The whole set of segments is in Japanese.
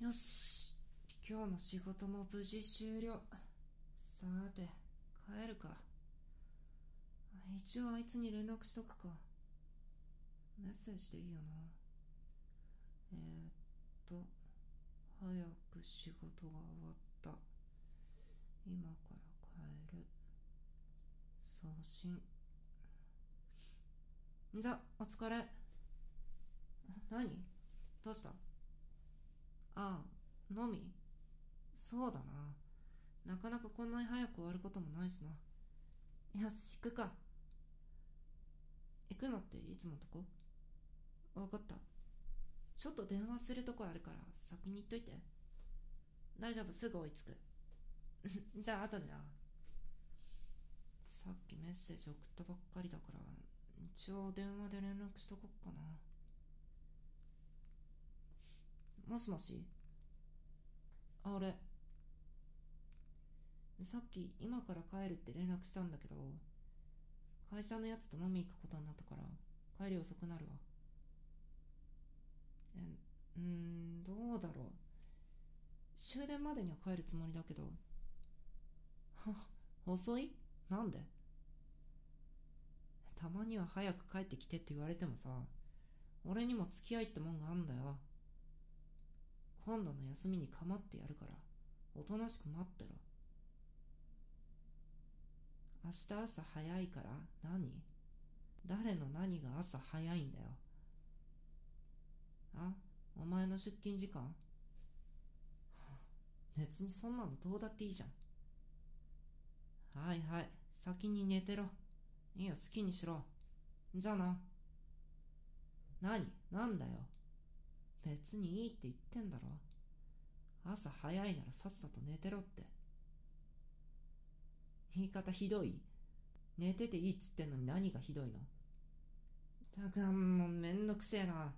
よし。今日の仕事も無事終了。さて帰るか。一応あいつに連絡しとくか。メッセージでいいよな。えー、っと早く仕事が終わった。今から帰る。送信。じゃお疲れ。何？どうした？ああ飲み？そうだな。なかなかこんなに早く終わることもないしな。よし行くか。行くのっていつもとこ？分かった。ちょっと電話するとこあるから先に行っといて。大丈夫すぐ追いつく。じゃあ後でな。さっきメッセージ送ったばっかりだから一応電話で連絡しとこっかな。もしもし？あ俺さっき今から帰るって連絡したんだけど会社のやつと飲み行くことになったから帰り遅くなるわ。えうんどうだろう。終電までには帰るつもりだけど。は 遅い？なんで？たまには早く帰ってきてって言われてもさ俺にも付き合いってもんがあんだよ。今度の休みに構ってやるからおとなしく待ってろ。明日朝早いから何？誰の何が朝早いんだよ。あ？お前の出勤時間？別にそんなのどうだっていいじゃん。はいはい先に寝てろ。いいよ好きにしろ。じゃあな。何？なんだよ。別にいいって言ってんだろ朝早いならさっさと寝てろって言い方ひどい？寝てていいっつってんのに何がひどいのたくんもうめんどくせえな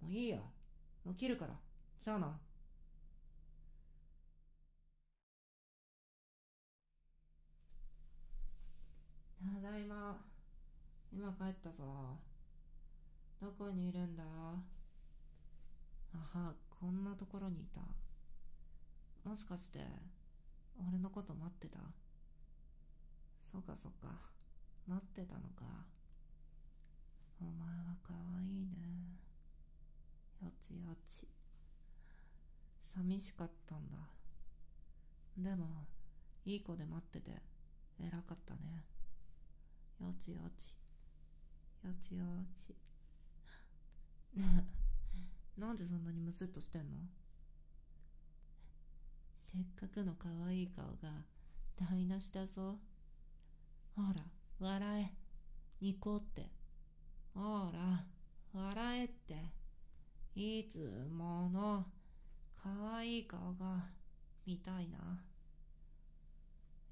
もういいやもう切るからじゃあなただいま今帰ったぞどこにいるんだ？はこんなところにいた。もしかして俺のこと待ってた？そうかそうか。待ってたのか。お前はかわいいね。よちよち。寂しかったんだ。でもいい子で待ってて偉かったね。よちよち。よちよち。ね。えなんでそんなにムスッとしてんの？せっかくの可愛い顔が台無しだぞ。ほら笑え。ニコって。ほら笑えって。いつもの可愛い顔が見たいな。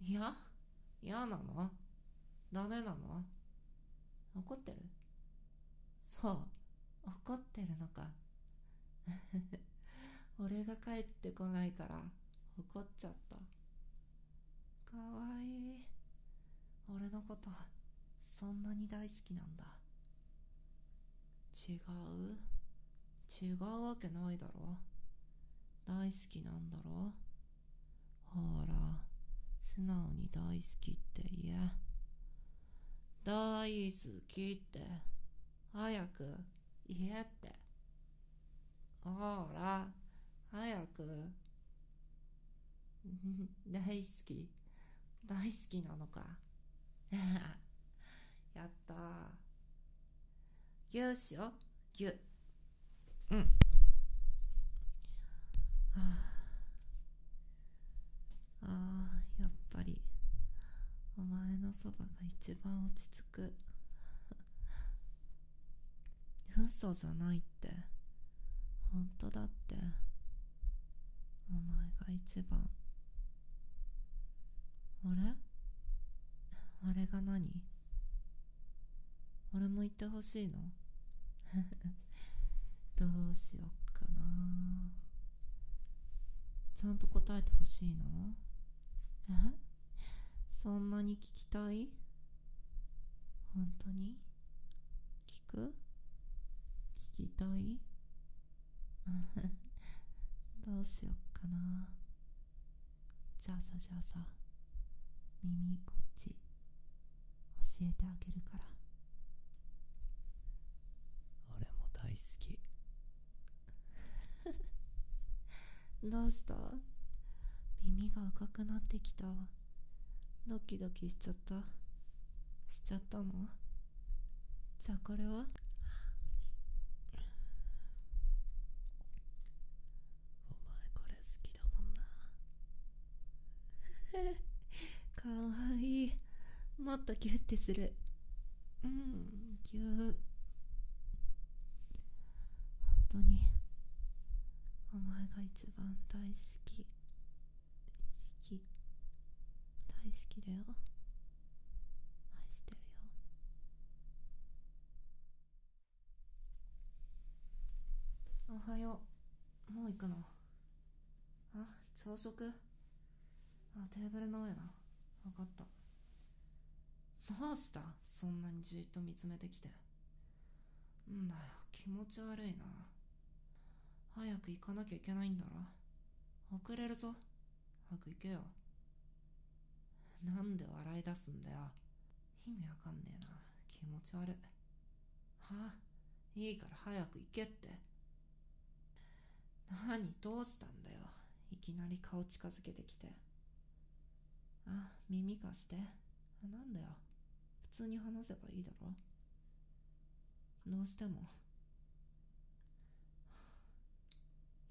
いや？嫌なの？ダメなの？怒ってる？そう怒ってるのか。俺が帰ってこないから怒っちゃった。かわいい。俺のことそんなに大好きなんだ。違う？違うわけないだろ。大好きなんだろ。ほら素直に大好きって言え。大好きって早く言えって。ほら早く。大好き。大好きなのか。やったギューしよ。ギュうん。ああやっぱり。お前のそばが一番落ち着く。嘘じゃないって。本当だって。お前が一番。あれ？あれが何？俺も言ってほしいの？どうしよっかな。ちゃんと答えてほしいの？え？そんなに聞きたい？本当に？聞く？聞きたい？どうしよっかな。じゃあさじゃあさ耳こっち教えてあげるから。俺も大好き。どうした？耳が赤くなってきた。ドキドキしちゃった。しちゃったの？じゃあこれはお前これ好きだもんなかわいい。もっとギュッてする。うんギュッ。本当に。お前が一番大好き。好き。大好きだよ。愛してるよ。おはよう。もう行くの？あ朝食？あテーブルの上な。分かった。どうした？そんなにじっと見つめてきて。んだよ。気持ち悪いな。早く行かなきゃいけないんだろ。遅れるぞ。早く行けよ。なんで笑い出すんだよ。意味わかんねえな。気持ち悪い。は？あいいから早く行けって。何？どうしたんだよ。いきなり顔近づけてきて。あ耳貸して。あなんだよ。普通に話せばいいだろ。どうしても。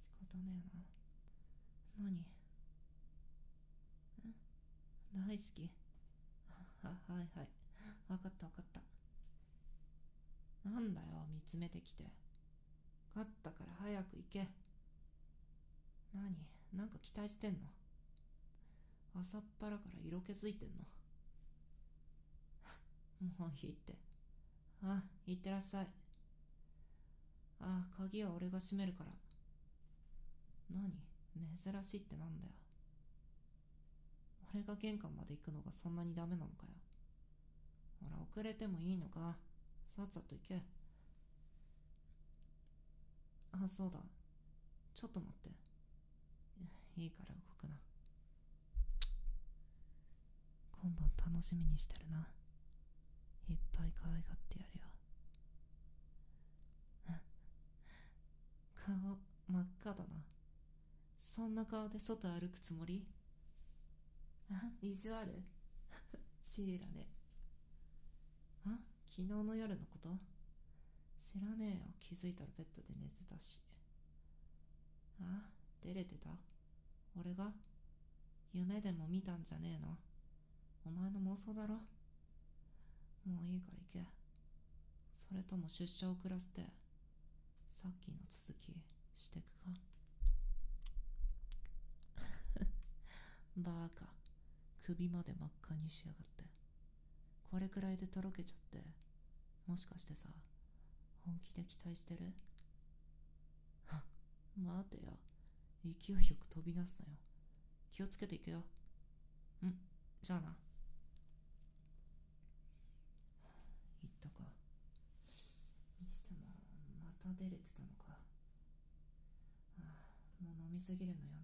仕方ねえな。何？大好き。あはいはい。分かった分かった。なんだよ見つめてきて。勝ったから早く行け。何？なんか期待してんの？朝っぱらから色気づいてんの。もういいって。あいってらっしゃい。あ鍵は俺が閉めるから。何？珍しいってなんだよ。俺が玄関まで行くのがそんなにダメなのかよ。ほら遅れてもいいのか。さっさと行け。あそうだ。ちょっと待って。いいから動くな。今晩楽しみにしてるな。いっぱい可愛がってやるよ。顔真っ赤だな。そんな顔で外歩くつもり？あ？意地悪シーラねあ？昨日の夜のこと？知らねえよ。気づいたらベッドで寝てたし。あ？出れてた？俺が？夢でも見たんじゃねえの？お前の妄想だろ。もういいから行け。それとも出社遅らせてさっきの続きしてくか。バーカ。首まで真っ赤にしやがって。これくらいでとろけちゃって。もしかしてさ本気で期待してる？待てよ。勢いよく飛び出すなよ。気をつけていくよ。うん。じゃあな言ったかに出れてたのか。ああもう飲みすぎるのよ。